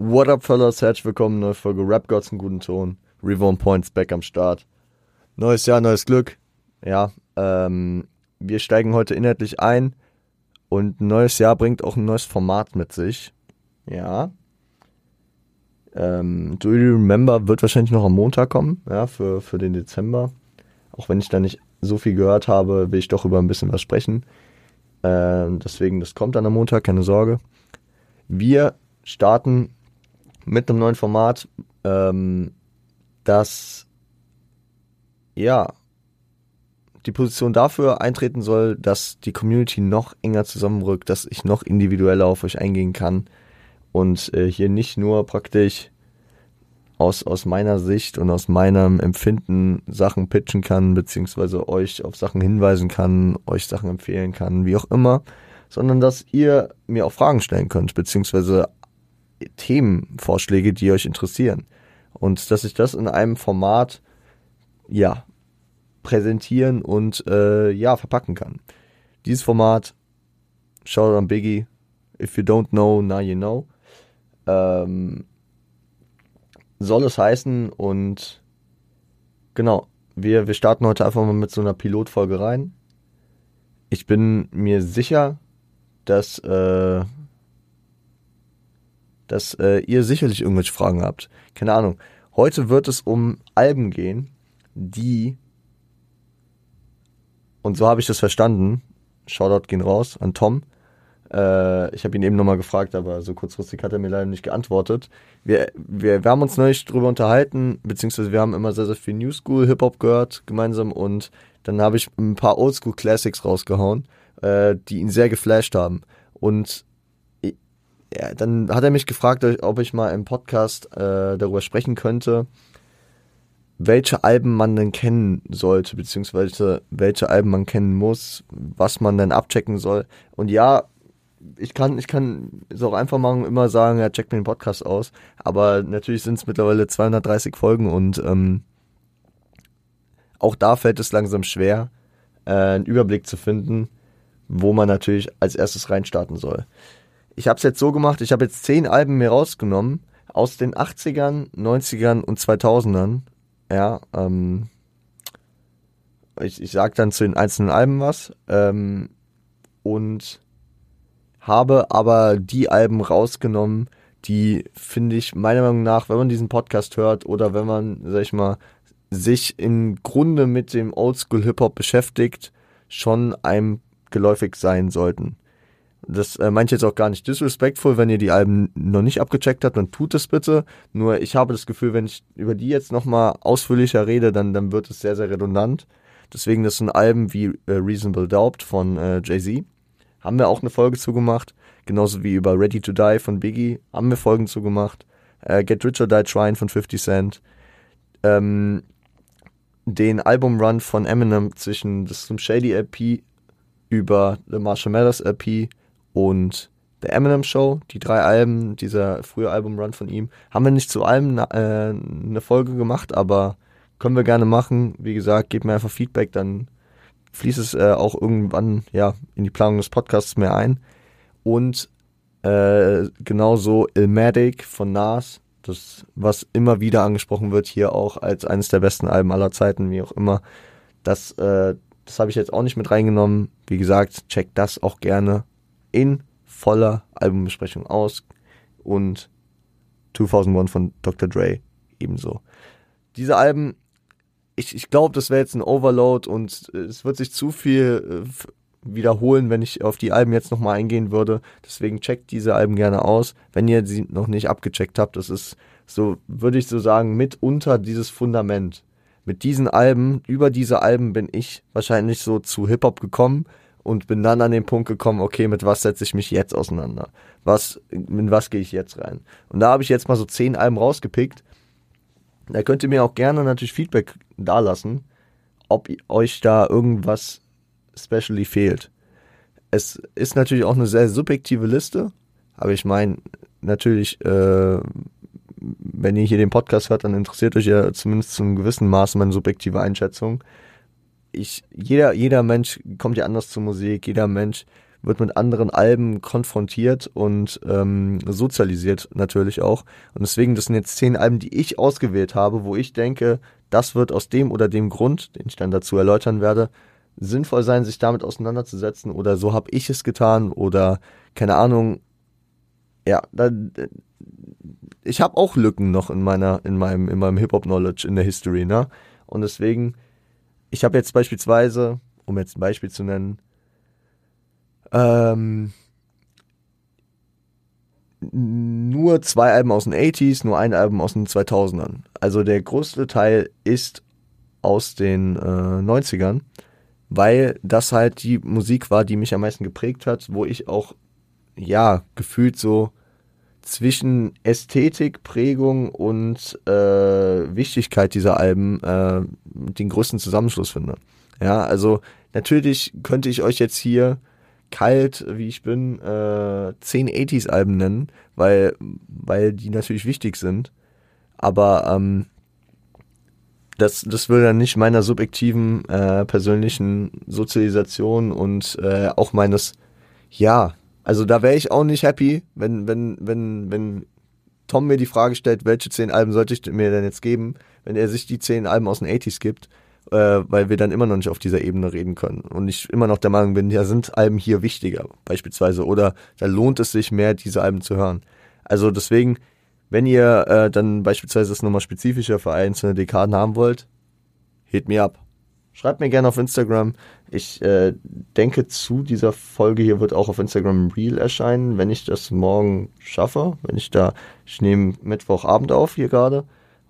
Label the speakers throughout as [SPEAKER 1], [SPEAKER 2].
[SPEAKER 1] What up, fellas? Herzlich willkommen, neue Folge Rap Gods in guten Ton. Reborn Points back am Start. Neues Jahr, neues Glück. Ja, ähm, wir steigen heute inhaltlich ein und ein neues Jahr bringt auch ein neues Format mit sich. Ja. Ähm, Do You Remember wird wahrscheinlich noch am Montag kommen, ja, für, für den Dezember. Auch wenn ich da nicht so viel gehört habe, will ich doch über ein bisschen was sprechen. Ähm, deswegen, das kommt dann am Montag, keine Sorge. Wir starten mit einem neuen Format, ähm, das ja die Position dafür eintreten soll, dass die Community noch enger zusammenrückt, dass ich noch individueller auf euch eingehen kann und äh, hier nicht nur praktisch aus, aus meiner Sicht und aus meinem Empfinden Sachen pitchen kann, beziehungsweise euch auf Sachen hinweisen kann, euch Sachen empfehlen kann, wie auch immer, sondern dass ihr mir auch Fragen stellen könnt, beziehungsweise Themenvorschläge, die euch interessieren. Und dass ich das in einem Format, ja, präsentieren und, äh, ja, verpacken kann. Dieses Format, schaut an Biggie, if you don't know, now you know, ähm, soll es heißen und genau, wir, wir starten heute einfach mal mit so einer Pilotfolge rein. Ich bin mir sicher, dass äh, dass äh, ihr sicherlich irgendwelche Fragen habt. Keine Ahnung. Heute wird es um Alben gehen, die, und so habe ich das verstanden, Shoutout gehen raus an Tom. Äh, ich habe ihn eben nochmal gefragt, aber so kurzfristig hat er mir leider nicht geantwortet. Wir, wir, wir haben uns neulich drüber unterhalten, beziehungsweise wir haben immer sehr, sehr viel New School Hip-Hop gehört gemeinsam und dann habe ich ein paar Oldschool Classics rausgehauen, äh, die ihn sehr geflasht haben. Und ja, dann hat er mich gefragt, ob ich mal im Podcast äh, darüber sprechen könnte, welche Alben man denn kennen sollte, beziehungsweise welche Alben man kennen muss, was man dann abchecken soll. Und ja, ich kann, ich kann es auch einfach machen, immer sagen, ja, check mir den Podcast aus. Aber natürlich sind es mittlerweile 230 Folgen und ähm, auch da fällt es langsam schwer, äh, einen Überblick zu finden, wo man natürlich als erstes reinstarten soll ich habe es jetzt so gemacht, ich habe jetzt zehn Alben mir rausgenommen aus den 80ern, 90ern und 2000ern. Ja, ähm, ich, ich sag dann zu den einzelnen Alben was. Ähm, und habe aber die Alben rausgenommen, die finde ich meiner Meinung nach, wenn man diesen Podcast hört oder wenn man, sag ich mal, sich im Grunde mit dem Oldschool Hip-Hop beschäftigt, schon einem geläufig sein sollten. Das äh, meine ich jetzt auch gar nicht disrespectful, wenn ihr die Alben noch nicht abgecheckt habt, dann tut es bitte. Nur ich habe das Gefühl, wenn ich über die jetzt nochmal ausführlicher rede, dann, dann wird es sehr, sehr redundant. Deswegen, das sind Alben wie äh, Reasonable Doubt von äh, Jay-Z. Haben wir auch eine Folge zugemacht. Genauso wie über Ready to Die von Biggie haben wir Folgen zugemacht. Äh, Get Rich or Die Trying von 50 Cent. Ähm, den Albumrun von Eminem zwischen das Slim Shady LP über The Marshall Mathers LP und The Eminem Show, die drei Alben, dieser frühe Albumrun von ihm, haben wir nicht zu allem äh, eine Folge gemacht, aber können wir gerne machen. Wie gesagt, gebt mir einfach Feedback, dann fließt es äh, auch irgendwann ja in die Planung des Podcasts mehr ein. Und äh, genauso Ilmatic von Nas, das was immer wieder angesprochen wird hier auch als eines der besten Alben aller Zeiten, wie auch immer. Das äh, das habe ich jetzt auch nicht mit reingenommen. Wie gesagt, checkt das auch gerne in voller Albumbesprechung aus und 2001 von Dr. Dre ebenso. Diese Alben, ich, ich glaube, das wäre jetzt ein Overload und es wird sich zu viel äh, wiederholen, wenn ich auf die Alben jetzt nochmal eingehen würde. Deswegen checkt diese Alben gerne aus, wenn ihr sie noch nicht abgecheckt habt. Das ist so, würde ich so sagen, mitunter dieses Fundament. Mit diesen Alben, über diese Alben bin ich wahrscheinlich so zu Hip-Hop gekommen und bin dann an den Punkt gekommen, okay, mit was setze ich mich jetzt auseinander? Was, mit was gehe ich jetzt rein? Und da habe ich jetzt mal so zehn Alben rausgepickt. Da könnt ihr mir auch gerne natürlich Feedback dalassen, ob euch da irgendwas specially fehlt. Es ist natürlich auch eine sehr subjektive Liste, aber ich meine, natürlich, äh, wenn ihr hier den Podcast hört, dann interessiert euch ja zumindest zum gewissen Maß meine subjektive Einschätzung ich, jeder, jeder Mensch kommt ja anders zur Musik, jeder Mensch wird mit anderen Alben konfrontiert und ähm, sozialisiert natürlich auch. Und deswegen, das sind jetzt zehn Alben, die ich ausgewählt habe, wo ich denke, das wird aus dem oder dem Grund, den ich dann dazu erläutern werde, sinnvoll sein, sich damit auseinanderzusetzen oder so habe ich es getan oder keine Ahnung. Ja, da, ich habe auch Lücken noch in meiner in meinem in meinem Hip Hop Knowledge in der History, ne? Und deswegen ich habe jetzt beispielsweise, um jetzt ein Beispiel zu nennen, ähm, nur zwei Alben aus den 80s, nur ein Album aus den 2000ern. Also der größte Teil ist aus den äh, 90ern, weil das halt die Musik war, die mich am meisten geprägt hat, wo ich auch, ja, gefühlt so zwischen Ästhetik, Prägung und äh, Wichtigkeit dieser Alben äh, den größten Zusammenschluss finde. Ja, also natürlich könnte ich euch jetzt hier kalt, wie ich bin, äh, 10 80s-Alben nennen, weil, weil die natürlich wichtig sind. Aber ähm, das, das würde dann nicht meiner subjektiven äh, persönlichen Sozialisation und äh, auch meines, ja, also da wäre ich auch nicht happy, wenn, wenn, wenn, wenn Tom mir die Frage stellt, welche zehn Alben sollte ich mir denn jetzt geben, wenn er sich die zehn Alben aus den 80s gibt, äh, weil wir dann immer noch nicht auf dieser Ebene reden können. Und ich immer noch der Meinung bin, ja, sind Alben hier wichtiger, beispielsweise, oder da lohnt es sich mehr, diese Alben zu hören. Also deswegen, wenn ihr äh, dann beispielsweise das nochmal spezifischer für einzelne Dekaden haben wollt, hit me up. Schreibt mir gerne auf Instagram. Ich äh, denke, zu dieser Folge hier wird auch auf Instagram Reel erscheinen, wenn ich das morgen schaffe. Wenn ich da, ich nehme Mittwochabend auf hier gerade.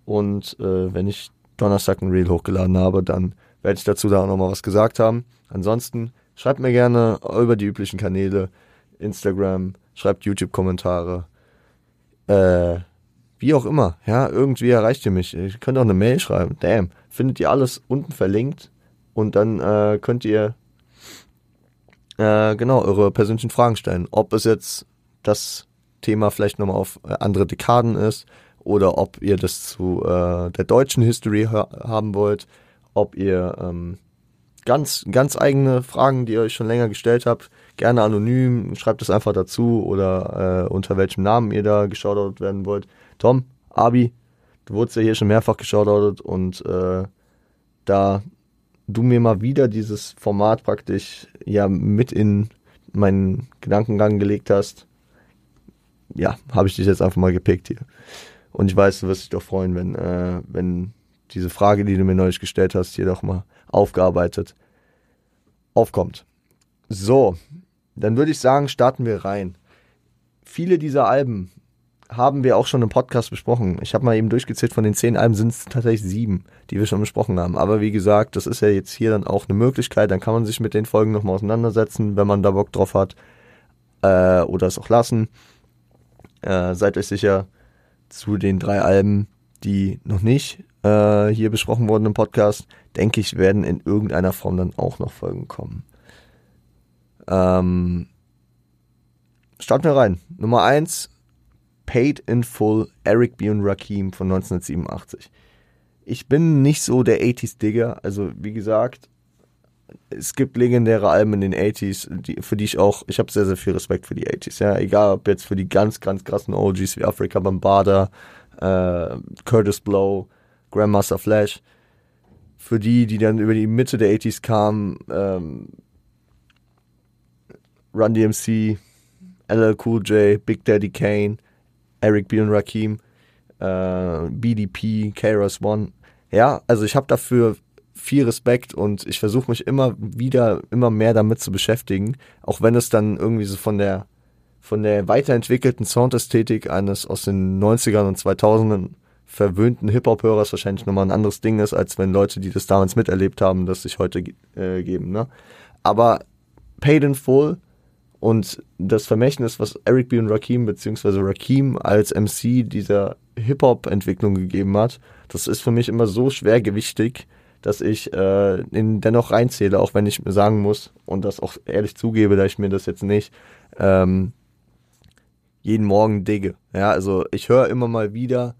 [SPEAKER 1] Und äh, wenn ich Donnerstag ein Reel hochgeladen habe, dann werde ich dazu da auch nochmal was gesagt haben. Ansonsten schreibt mir gerne über die üblichen Kanäle, Instagram, schreibt YouTube-Kommentare, äh, wie auch immer. Ja, irgendwie erreicht ihr mich. Ihr könnt auch eine Mail schreiben. Damn. Findet ihr alles unten verlinkt und dann äh, könnt ihr äh, genau eure persönlichen Fragen stellen. Ob es jetzt das Thema vielleicht nochmal auf äh, andere Dekaden ist oder ob ihr das zu äh, der deutschen History haben wollt, ob ihr ähm, ganz, ganz eigene Fragen, die ihr euch schon länger gestellt habt, gerne anonym, schreibt es einfach dazu oder äh, unter welchem Namen ihr da geschaut werden wollt. Tom, Abi, du wurdest ja hier schon mehrfach geschaut und äh, da du mir mal wieder dieses Format praktisch ja mit in meinen Gedankengang gelegt hast, ja, habe ich dich jetzt einfach mal gepickt hier. Und ich weiß, du wirst dich doch freuen, wenn, äh, wenn diese Frage, die du mir neulich gestellt hast, hier doch mal aufgearbeitet aufkommt. So, dann würde ich sagen, starten wir rein. Viele dieser Alben haben wir auch schon im Podcast besprochen. Ich habe mal eben durchgezählt, von den zehn Alben sind es tatsächlich sieben, die wir schon besprochen haben. Aber wie gesagt, das ist ja jetzt hier dann auch eine Möglichkeit. Dann kann man sich mit den Folgen nochmal auseinandersetzen, wenn man da Bock drauf hat. Äh, oder es auch lassen. Äh, seid euch sicher, zu den drei Alben, die noch nicht äh, hier besprochen wurden im Podcast, denke ich, werden in irgendeiner Form dann auch noch Folgen kommen. Ähm, starten wir rein. Nummer eins Paid in Full Eric B. und Rakim von 1987. Ich bin nicht so der 80s-Digger, also wie gesagt, es gibt legendäre Alben in den 80s, die, für die ich auch, ich habe sehr, sehr viel Respekt für die 80s, ja, egal ob jetzt für die ganz, ganz krassen OGs wie Africa Bambada, äh, Curtis Blow, Grandmaster Flash, für die, die dann über die Mitte der 80s kamen, ähm, Run DMC, LL Cool J, Big Daddy Kane, Eric B. und Rakim, äh, BDP, KRS One. Ja, also ich habe dafür viel Respekt und ich versuche mich immer wieder, immer mehr damit zu beschäftigen, auch wenn es dann irgendwie so von der von der weiterentwickelten Soundästhetik eines aus den 90ern und 2000ern verwöhnten Hip-Hop-Hörers wahrscheinlich nochmal ein anderes Ding ist, als wenn Leute, die das damals miterlebt haben, das sich heute äh, geben. Ne? Aber Paid in Full und das Vermächtnis, was Eric B. und Rakim, beziehungsweise Rakim als MC dieser Hip-Hop-Entwicklung gegeben hat, das ist für mich immer so schwergewichtig, dass ich äh, ihn dennoch reinzähle, auch wenn ich mir sagen muss und das auch ehrlich zugebe, da ich mir das jetzt nicht ähm, jeden Morgen digge. Ja, also ich höre immer mal wieder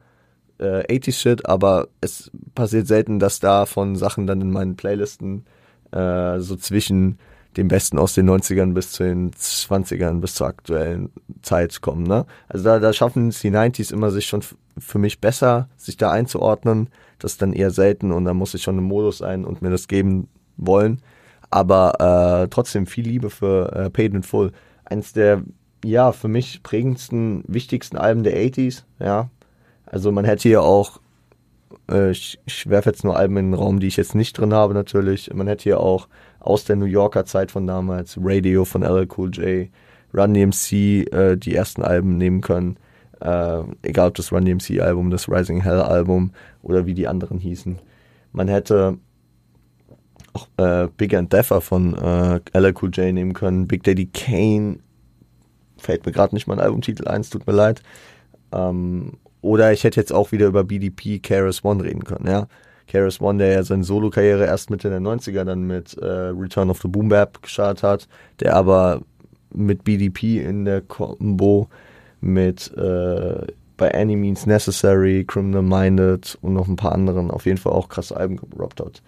[SPEAKER 1] äh, 80 Shit, aber es passiert selten, dass da von Sachen dann in meinen Playlisten äh, so zwischen dem Besten aus den 90ern bis zu den 20ern, bis zur aktuellen Zeit kommen. Ne? Also da, da schaffen es die 90s immer sich schon für mich besser, sich da einzuordnen. Das ist dann eher selten und da muss ich schon im Modus sein und mir das geben wollen. Aber äh, trotzdem viel Liebe für äh, Paid in Full. Eins der, ja, für mich prägendsten, wichtigsten Alben der 80s, ja. Also man hätte hier auch ich, ich werfe jetzt nur Alben in den Raum, die ich jetzt nicht drin habe natürlich. Man hätte hier auch aus der New Yorker Zeit von damals Radio von LL Cool J, Run DMC äh, die ersten Alben nehmen können. Äh, egal ob das Run DMC Album, das Rising Hell Album oder wie die anderen hießen. Man hätte auch äh, Big and Deffer von äh, LL Cool J nehmen können. Big Daddy Kane fällt mir gerade nicht mein Albumtitel ein, es tut mir leid. Ähm, oder ich hätte jetzt auch wieder über BDP Keras One reden können, ja. Keras One, der ja seine Solo-Karriere erst Mitte der 90er dann mit äh, Return of the Boom Bap gestartet hat, der aber mit BDP in der Combo mit äh, bei Any Means Necessary, Criminal Minded und noch ein paar anderen auf jeden Fall auch krasse Alben gerobbt hat.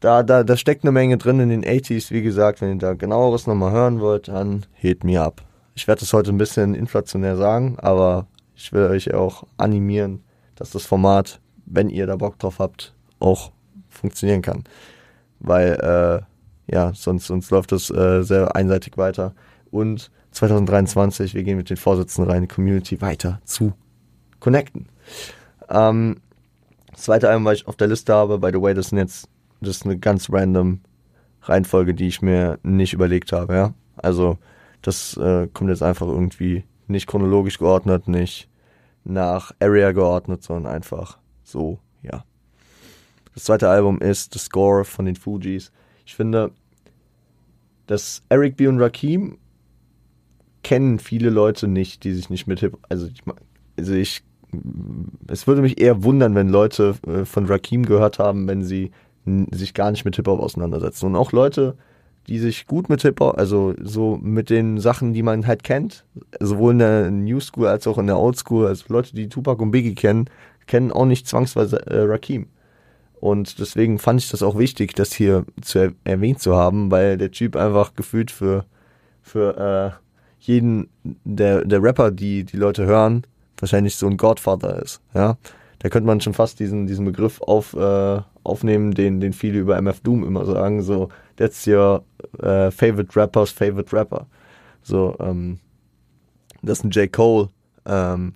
[SPEAKER 1] Da, da, da steckt eine Menge drin in den 80s, wie gesagt, wenn ihr da genaueres nochmal hören wollt, dann hit me up. Ich werde das heute ein bisschen inflationär sagen, aber ich will euch auch animieren, dass das Format, wenn ihr da Bock drauf habt, auch funktionieren kann. Weil, äh, ja, sonst, sonst läuft das äh, sehr einseitig weiter. Und 2023, wir gehen mit den Vorsitzenden rein, die Community weiter zu connecten. Ähm, das zweite Album, was ich auf der Liste habe, by the way, das sind jetzt, das ist eine ganz random Reihenfolge, die ich mir nicht überlegt habe, ja. Also, das äh, kommt jetzt einfach irgendwie nicht chronologisch geordnet, nicht nach Area geordnet, sondern einfach so, ja. Das zweite Album ist The Score von den Fugees. Ich finde, dass Eric B. und Rakim kennen viele Leute nicht, die sich nicht mit Hip, also ich, also ich, es würde mich eher wundern, wenn Leute äh, von Rakim gehört haben, wenn sie sich gar nicht mit Hip-Hop auseinandersetzen. Und auch Leute, die sich gut mit Hip-Hop, also so mit den Sachen, die man halt kennt, sowohl in der New School als auch in der Old School, also Leute, die Tupac und Biggie kennen, kennen auch nicht zwangsweise äh, Rakim. Und deswegen fand ich das auch wichtig, das hier zu er erwähnt zu haben, weil der Typ einfach gefühlt für, für äh, jeden der, der Rapper, die die Leute hören, wahrscheinlich so ein Godfather ist. Ja, da könnte man schon fast diesen, diesen Begriff auf, äh, aufnehmen, den, den viele über MF Doom immer sagen, so, that's your uh, favorite rapper's favorite rapper. So, ähm, dass ein J. Cole ähm,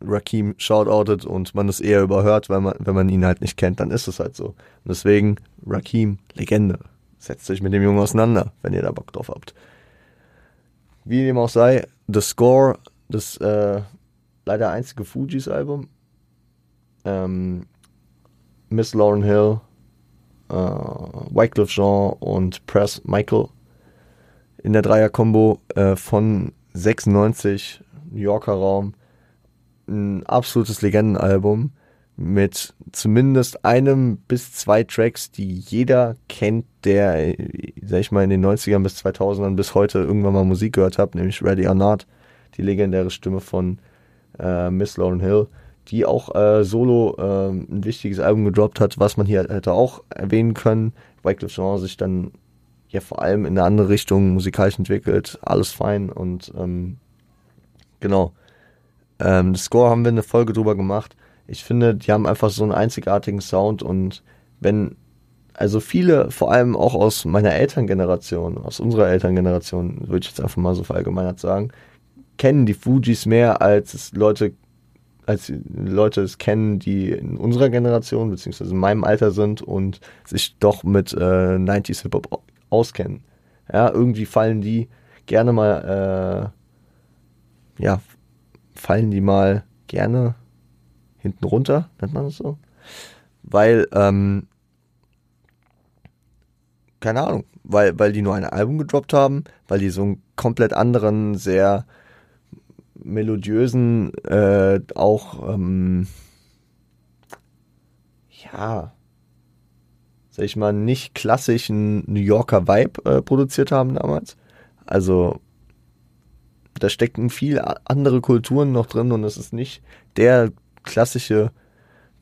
[SPEAKER 1] Rakim shoutoutet und man es eher überhört, weil man, wenn man ihn halt nicht kennt, dann ist es halt so. Und deswegen, Rakim, Legende. Setzt euch mit dem Jungen auseinander, wenn ihr da Bock drauf habt. Wie dem auch sei, The Score, das äh, leider einzige Fujis Album. Ähm, Miss Lauren Hill, äh, Wycliffe Jean und Press Michael in der Dreier-Kombo äh, von 96, New Yorker Raum. Ein absolutes Legendenalbum mit zumindest einem bis zwei Tracks, die jeder kennt, der, sag ich mal, in den 90ern bis 2000ern bis heute irgendwann mal Musik gehört hat, nämlich Ready or Not, die legendäre Stimme von äh, Miss Lauren Hill die auch äh, solo äh, ein wichtiges Album gedroppt hat, was man hier hätte auch erwähnen können. Wycliffe Jean sich dann ja vor allem in eine andere Richtung musikalisch entwickelt, alles fein und ähm, genau. Ähm, das Score haben wir eine Folge drüber gemacht. Ich finde, die haben einfach so einen einzigartigen Sound und wenn, also viele, vor allem auch aus meiner Elterngeneration, aus unserer Elterngeneration, würde ich jetzt einfach mal so verallgemeinert sagen, kennen die Fujis mehr, als es Leute als Leute es kennen, die in unserer Generation beziehungsweise in meinem Alter sind und sich doch mit äh, 90s Hip-Hop auskennen. Ja, irgendwie fallen die gerne mal, äh, ja, fallen die mal gerne hinten runter, nennt man das so? Weil, ähm, keine Ahnung, weil, weil die nur ein Album gedroppt haben, weil die so einen komplett anderen, sehr melodiösen, äh, auch, ähm, ja, sag ich mal, nicht klassischen New Yorker Vibe äh, produziert haben damals. Also, da stecken viel andere Kulturen noch drin und es ist nicht der klassische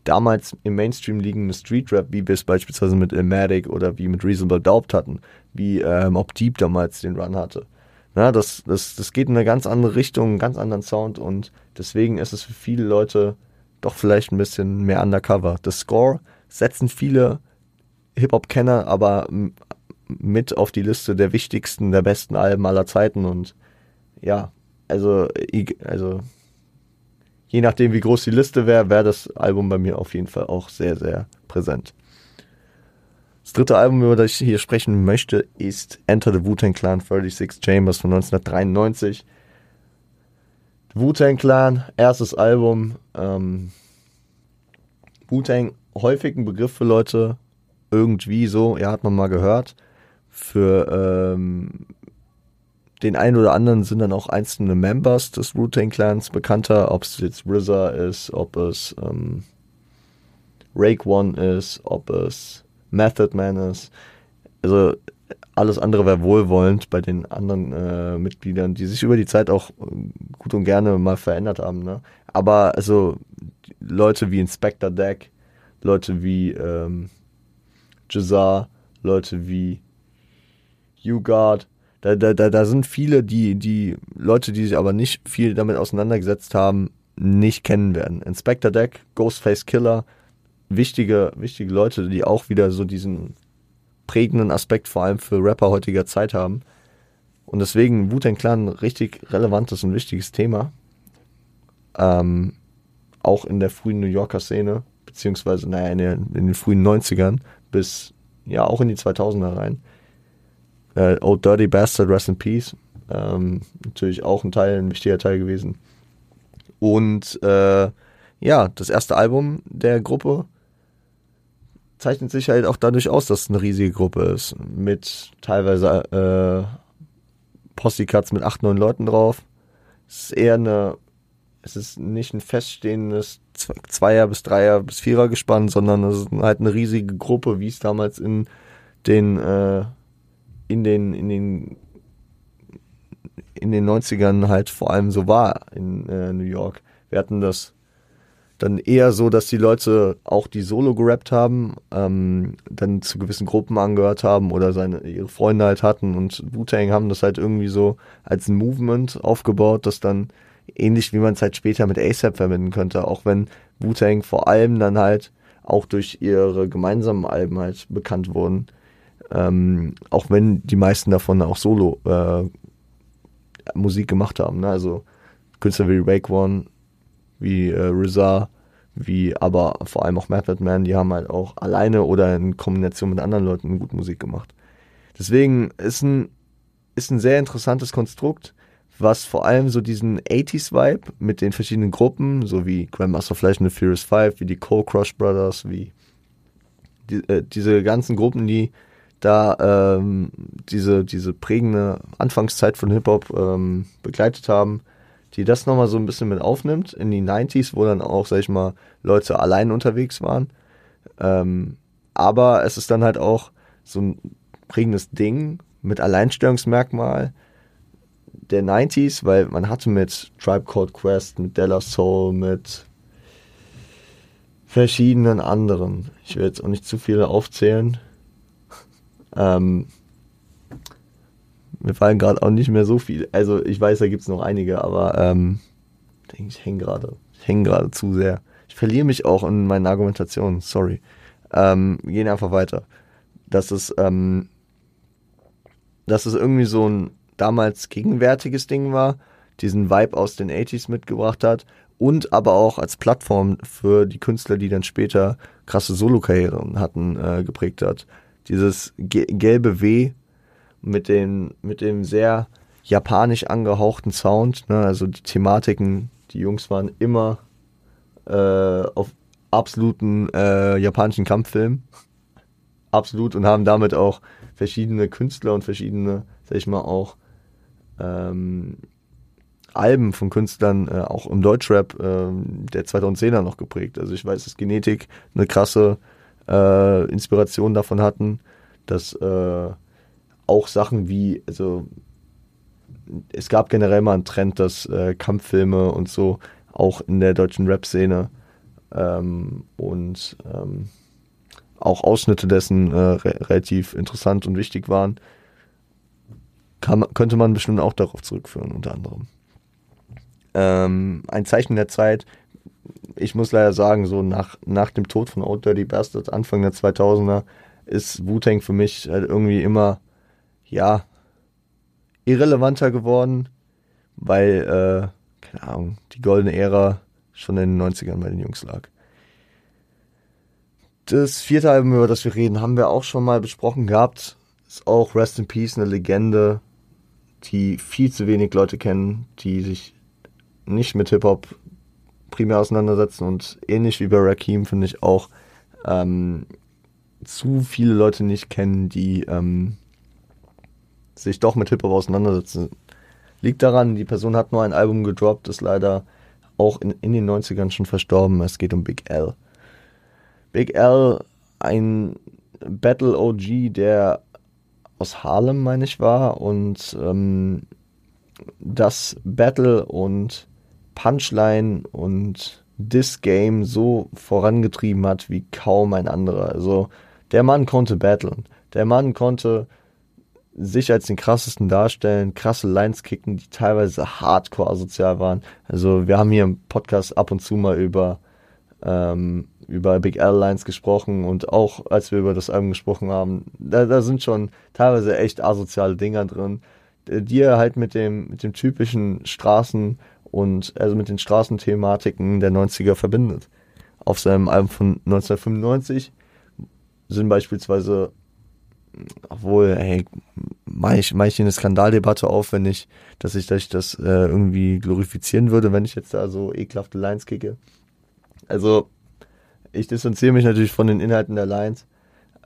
[SPEAKER 1] damals im Mainstream liegende Street Rap, wie wir es beispielsweise mit Ilmatic oder wie mit Reasonable Doubt hatten, wie ähm, Ob Deep damals den Run hatte. Na, das, das, das geht in eine ganz andere Richtung, einen ganz anderen Sound und deswegen ist es für viele Leute doch vielleicht ein bisschen mehr undercover. Das Score setzen viele Hip-Hop-Kenner aber mit auf die Liste der wichtigsten, der besten Alben aller Zeiten und ja, also, also je nachdem, wie groß die Liste wäre, wäre das Album bei mir auf jeden Fall auch sehr, sehr präsent. Das dritte Album, über das ich hier sprechen möchte, ist Enter the Wu-Tang Clan 36 Chambers von 1993. Wu-Tang Clan, erstes Album. Ähm, Wu-Tang, häufig ein Begriff für Leute, irgendwie so, ja, hat man mal gehört. Für ähm, den einen oder anderen sind dann auch einzelne Members des Wu-Tang Clans bekannter, ob es jetzt RZA ist, ob es ähm, Rake One ist, ob es Method Man ist. Also alles andere wäre wohlwollend bei den anderen äh, Mitgliedern, die sich über die Zeit auch gut und gerne mal verändert haben. Ne? Aber also Leute wie Inspector Deck, Leute wie ähm, Jazar, Leute wie U-Guard, da, da, da, da sind viele, die, die Leute, die sich aber nicht viel damit auseinandergesetzt haben, nicht kennen werden. Inspector Deck, Ghostface Killer, wichtige, wichtige Leute, die auch wieder so diesen prägenden Aspekt vor allem für Rapper heutiger Zeit haben. Und deswegen Wu-Tang Clan richtig relevantes und wichtiges Thema. Ähm, auch in der frühen New Yorker Szene, beziehungsweise, naja, in, der, in den frühen 90ern bis, ja, auch in die 2000er rein. Äh, Old Dirty Bastard, Rest in Peace. Ähm, natürlich auch ein Teil, ein wichtiger Teil gewesen. Und äh, ja, das erste Album der Gruppe zeichnet sich halt auch dadurch aus, dass es eine riesige Gruppe ist. Mit teilweise äh, Posse-Cuts mit acht, neun Leuten drauf. Es ist eher eine, es ist nicht ein feststehendes Zweier- bis Dreier- bis Vierer-Gespann, sondern es ist halt eine riesige Gruppe, wie es damals in den äh, in den, in den, in den 90ern halt vor allem so war in äh, New York. Wir hatten das dann eher so, dass die Leute auch die Solo gerappt haben, ähm, dann zu gewissen Gruppen angehört haben oder seine, ihre Freunde halt hatten und Wu-Tang haben das halt irgendwie so als ein Movement aufgebaut, das dann ähnlich wie man es halt später mit ASAP verbinden könnte, auch wenn Wu-Tang vor allem dann halt auch durch ihre gemeinsamen Alben halt bekannt wurden. Ähm, auch wenn die meisten davon auch Solo äh, Musik gemacht haben. Ne? Also Künstler wie Wake One, wie äh, RZA, wie aber vor allem auch Method Man, die haben halt auch alleine oder in Kombination mit anderen Leuten gut Musik gemacht. Deswegen ist ein, ist ein sehr interessantes Konstrukt, was vor allem so diesen 80s-Vibe mit den verschiedenen Gruppen, so wie Grandmaster Flash und The Furious Five, wie die Cold Crush Brothers, wie die, äh, diese ganzen Gruppen, die da ähm, diese, diese prägende Anfangszeit von Hip-Hop ähm, begleitet haben, die das nochmal so ein bisschen mit aufnimmt in die 90s, wo dann auch, sag ich mal, Leute allein unterwegs waren. Ähm, aber es ist dann halt auch so ein prägendes Ding mit Alleinstellungsmerkmal der 90s, weil man hatte mit Tribe Called Quest, mit Della Soul, mit verschiedenen anderen. Ich will jetzt auch nicht zu viele aufzählen. Ähm, mir fallen gerade auch nicht mehr so viele. Also ich weiß, da gibt es noch einige, aber ähm, ich hänge gerade. Ich hänge gerade zu sehr. Ich verliere mich auch in meinen Argumentationen, sorry. Ähm, gehen einfach weiter. Dass es, ähm, dass es irgendwie so ein damals gegenwärtiges Ding war, diesen Vibe aus den 80s mitgebracht hat und aber auch als Plattform für die Künstler, die dann später krasse Solo-Karrieren hatten, äh, geprägt hat dieses gelbe W mit dem, mit dem sehr japanisch angehauchten Sound. Ne? Also die Thematiken, die Jungs waren immer äh, auf absoluten äh, japanischen Kampffilmen. Absolut und haben damit auch verschiedene Künstler und verschiedene, sag ich mal, auch ähm, Alben von Künstlern, äh, auch im Deutschrap äh, der 2010er noch geprägt. Also ich weiß, dass Genetik eine krasse äh, Inspiration davon hatten, dass äh, auch Sachen wie, also es gab generell mal einen Trend, dass äh, Kampffilme und so auch in der deutschen Rap-Szene ähm, und ähm, auch Ausschnitte dessen äh, re relativ interessant und wichtig waren, kann, könnte man bestimmt auch darauf zurückführen, unter anderem. Ähm, ein Zeichen der Zeit, ich muss leider sagen, so nach, nach dem Tod von Old Dirty Bastard, Anfang der 2000er, ist Wu-Tang für mich halt irgendwie immer, ja, irrelevanter geworden, weil, äh, keine Ahnung, die goldene Ära schon in den 90ern bei den Jungs lag. Das vierte Album, über das wir reden, haben wir auch schon mal besprochen gehabt. Ist auch Rest in Peace, eine Legende, die viel zu wenig Leute kennen, die sich nicht mit Hip-Hop primär auseinandersetzen und ähnlich wie bei Rakim finde ich auch ähm, zu viele Leute nicht kennen, die ähm, sich doch mit Hip-Hop auseinandersetzen. Liegt daran, die Person hat nur ein Album gedroppt, ist leider auch in, in den 90ern schon verstorben. Es geht um Big L. Big L, ein Battle OG, der aus Harlem, meine ich, war und ähm, das Battle und Punchline und Diss-Game so vorangetrieben hat wie kaum ein anderer. Also der Mann konnte battlen. Der Mann konnte sich als den krassesten darstellen, krasse Lines kicken, die teilweise hardcore asozial waren. Also wir haben hier im Podcast ab und zu mal über ähm, über Big L Lines gesprochen und auch als wir über das Album gesprochen haben, da, da sind schon teilweise echt asoziale Dinger drin, die er halt mit dem mit dem typischen Straßen und also mit den Straßenthematiken der 90er verbindet. Auf seinem Album von 1995 sind beispielsweise obwohl, hey, mache ich, ich eine Skandaldebatte auf, wenn ich, dass ich, dass ich das äh, irgendwie glorifizieren würde, wenn ich jetzt da so ekelhafte Lines kicke. Also, ich distanziere mich natürlich von den Inhalten der Lines.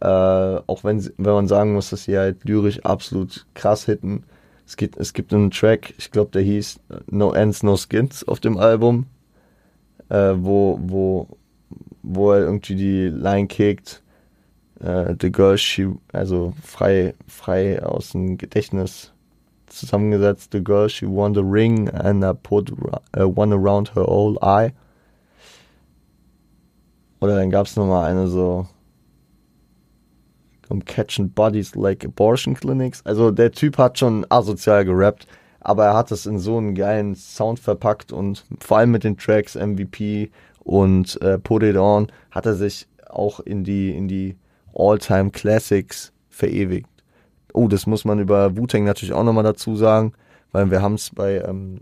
[SPEAKER 1] Äh, auch wenn, wenn man sagen muss, dass sie halt lyrisch absolut krass hitten. Es gibt, es gibt einen Track, ich glaube, der hieß No Ends, No Skins auf dem Album, äh, wo, wo, wo er irgendwie die Line kickt äh, The Girl She, also frei, frei aus dem Gedächtnis zusammengesetzt. The Girl She won the ring and I put uh, one around her whole eye. Oder dann gab es nochmal eine so um catching bodies like abortion clinics. Also der Typ hat schon asozial gerappt, aber er hat es in so einen geilen Sound verpackt und vor allem mit den Tracks MVP und äh, Put It On hat er sich auch in die in die All-Time Classics verewigt. Oh, das muss man über Wu-Tang natürlich auch nochmal dazu sagen, weil wir haben es bei, ähm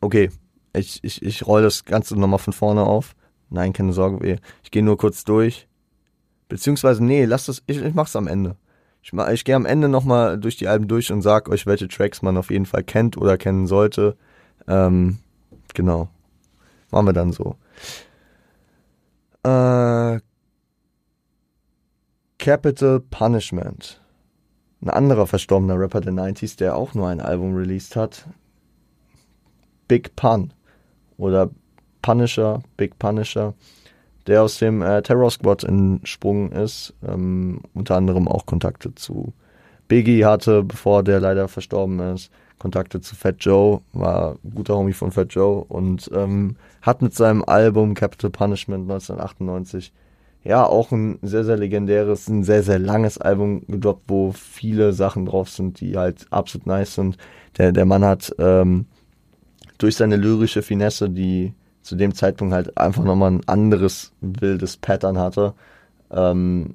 [SPEAKER 1] okay, ich, ich, ich roll das Ganze nochmal von vorne auf. Nein, keine Sorge, ich gehe nur kurz durch. Beziehungsweise, nee, lasst das, ich, ich mach's am Ende. Ich, ich gehe am Ende nochmal durch die Alben durch und sag euch, welche Tracks man auf jeden Fall kennt oder kennen sollte. Ähm, genau. Machen wir dann so. Äh, Capital Punishment. Ein anderer verstorbener Rapper der 90s, der auch nur ein Album released hat. Big Pun. Oder Punisher, Big Punisher, der aus dem äh, Terror Squad entsprungen ist. Ähm, unter anderem auch Kontakte zu Biggie hatte, bevor der leider verstorben ist. Kontakte zu Fat Joe, war ein guter Homie von Fat Joe und ähm, hat mit seinem Album Capital Punishment 1998 ja, auch ein sehr, sehr legendäres, ein sehr, sehr langes Album gedroppt, wo viele Sachen drauf sind, die halt absolut nice sind. Der, der Mann hat ähm, durch seine lyrische Finesse, die zu dem Zeitpunkt halt einfach nochmal ein anderes wildes Pattern hatte, ähm,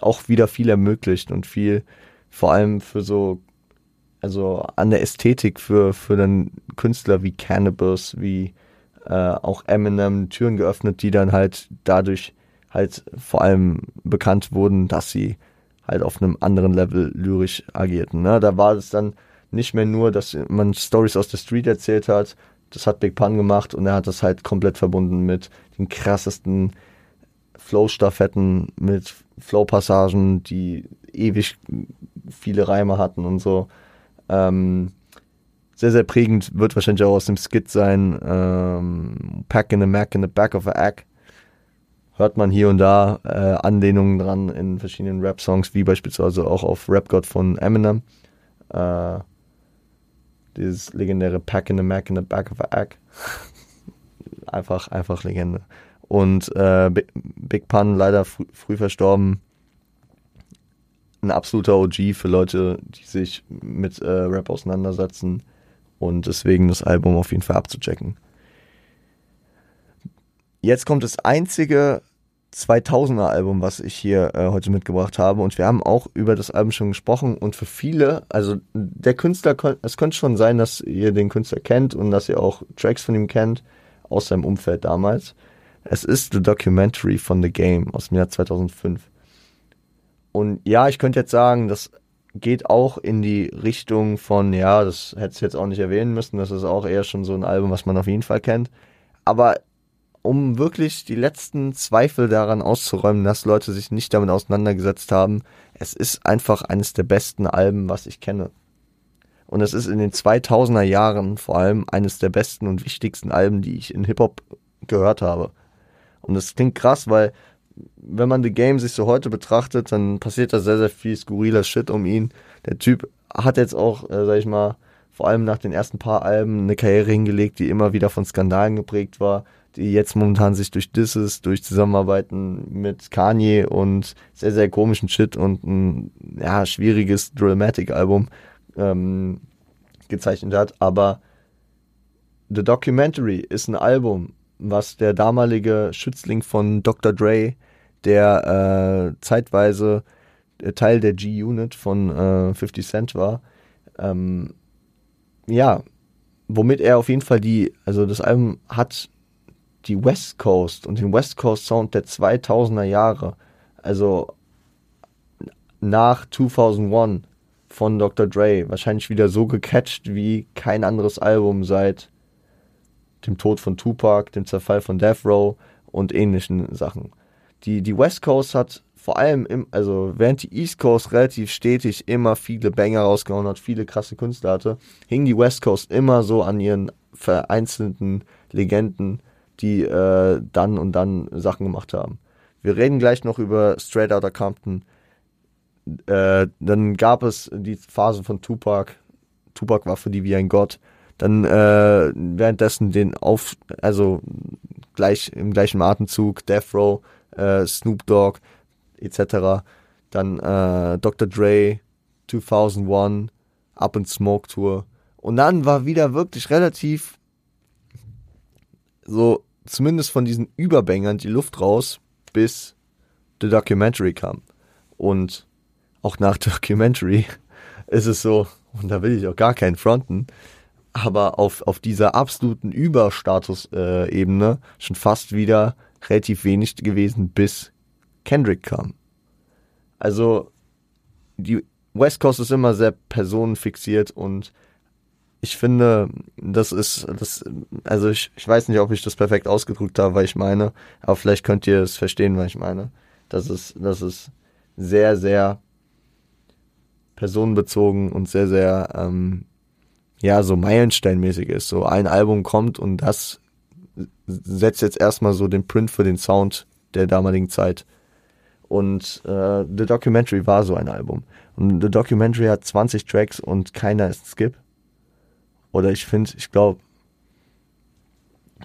[SPEAKER 1] auch wieder viel ermöglicht und viel, vor allem für so, also an der Ästhetik für, für dann Künstler wie Cannabis, wie äh, auch Eminem Türen geöffnet, die dann halt dadurch halt vor allem bekannt wurden, dass sie halt auf einem anderen Level lyrisch agierten. Ne? Da war es dann nicht mehr nur, dass man Stories aus der Street erzählt hat. Das hat Big Pun gemacht und er hat das halt komplett verbunden mit den krassesten Flow-Staffetten, mit Flow-Passagen, die ewig viele Reime hatten und so. Ähm, sehr, sehr prägend wird wahrscheinlich auch aus dem Skit sein. Ähm, Pack in the Mac in the back of a Ack hört man hier und da äh, Anlehnungen dran in verschiedenen Rap-Songs, wie beispielsweise auch auf Rap God von Eminem. Äh, dieses legendäre Pack in the Mac in the Back of a Egg. einfach, einfach Legende. Und äh, Big Pun leider frü früh verstorben. Ein absoluter OG für Leute, die sich mit äh, Rap auseinandersetzen und deswegen das Album auf jeden Fall abzuchecken. Jetzt kommt das einzige 2000er Album, was ich hier äh, heute mitgebracht habe. Und wir haben auch über das Album schon gesprochen. Und für viele, also der Künstler, es könnte schon sein, dass ihr den Künstler kennt und dass ihr auch Tracks von ihm kennt, aus seinem Umfeld damals. Es ist The Documentary von The Game aus dem Jahr 2005. Und ja, ich könnte jetzt sagen, das geht auch in die Richtung von, ja, das hätte ich jetzt auch nicht erwähnen müssen, das ist auch eher schon so ein Album, was man auf jeden Fall kennt. Aber um wirklich die letzten Zweifel daran auszuräumen, dass Leute sich nicht damit auseinandergesetzt haben. Es ist einfach eines der besten Alben, was ich kenne. Und es ist in den 2000er Jahren vor allem eines der besten und wichtigsten Alben, die ich in Hip-Hop gehört habe. Und das klingt krass, weil wenn man The Game sich so heute betrachtet, dann passiert da sehr, sehr viel skurriler Shit um ihn. Der Typ hat jetzt auch, äh, sag ich mal, vor allem nach den ersten paar Alben eine Karriere hingelegt, die immer wieder von Skandalen geprägt war die jetzt momentan sich durch Disses, durch Zusammenarbeiten mit Kanye und sehr, sehr komischen Shit und ein ja, schwieriges Dramatic-Album ähm, gezeichnet hat. Aber The Documentary ist ein Album, was der damalige Schützling von Dr. Dre, der äh, zeitweise Teil der G-Unit von äh, 50 Cent war, ähm, ja, womit er auf jeden Fall die, also das Album hat die West Coast und den West Coast Sound der 2000er Jahre, also nach 2001 von Dr. Dre, wahrscheinlich wieder so gecatcht wie kein anderes Album seit dem Tod von Tupac, dem Zerfall von Death Row und ähnlichen Sachen. Die, die West Coast hat vor allem, im, also während die East Coast relativ stetig immer viele Banger rausgehauen hat, viele krasse Künstler hatte, hing die West Coast immer so an ihren vereinzelten Legenden die äh, dann und dann Sachen gemacht haben. Wir reden gleich noch über Straight Outta Compton. Äh, dann gab es die Phase von Tupac. Tupac war für die wie ein Gott. Dann äh, währenddessen den auf, also gleich im gleichen Atemzug Death Row, äh, Snoop Dogg etc. Dann äh, Dr. Dre, 2001, Up and Smoke Tour. Und dann war wieder wirklich relativ so zumindest von diesen Überbängern die Luft raus, bis The Documentary kam. Und auch nach Documentary ist es so, und da will ich auch gar keinen fronten, aber auf, auf dieser absoluten Überstatus-Ebene schon fast wieder relativ wenig gewesen, bis Kendrick kam. Also die West Coast ist immer sehr personenfixiert und ich finde, das ist, das, also ich, ich weiß nicht, ob ich das perfekt ausgedrückt habe, weil ich meine, aber vielleicht könnt ihr es verstehen, was ich meine. Das ist, das ist sehr, sehr personenbezogen und sehr, sehr, ähm, ja, so meilensteinmäßig ist. So ein Album kommt und das setzt jetzt erstmal so den Print für den Sound der damaligen Zeit. Und äh, The Documentary war so ein Album. Und The Documentary hat 20 Tracks und keiner ist Skip. Oder ich finde, ich glaube,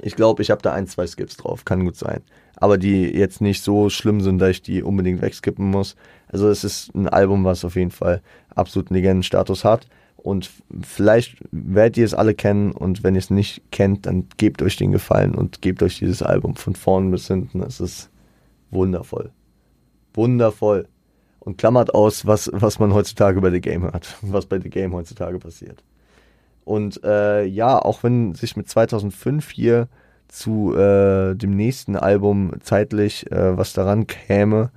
[SPEAKER 1] ich glaube, ich habe da ein, zwei Skips drauf, kann gut sein. Aber die jetzt nicht so schlimm sind, dass ich die unbedingt wegskippen muss. Also es ist ein Album, was auf jeden Fall absoluten Legendenstatus hat. Und vielleicht werdet ihr es alle kennen und wenn ihr es nicht kennt, dann gebt euch den Gefallen und gebt euch dieses Album von vorn bis hinten. Es ist wundervoll. Wundervoll. Und klammert aus, was, was man heutzutage bei The Game hat, was bei The Game heutzutage passiert. Und äh, ja, auch wenn sich mit 2005 hier zu äh, dem nächsten Album zeitlich äh, was daran käme,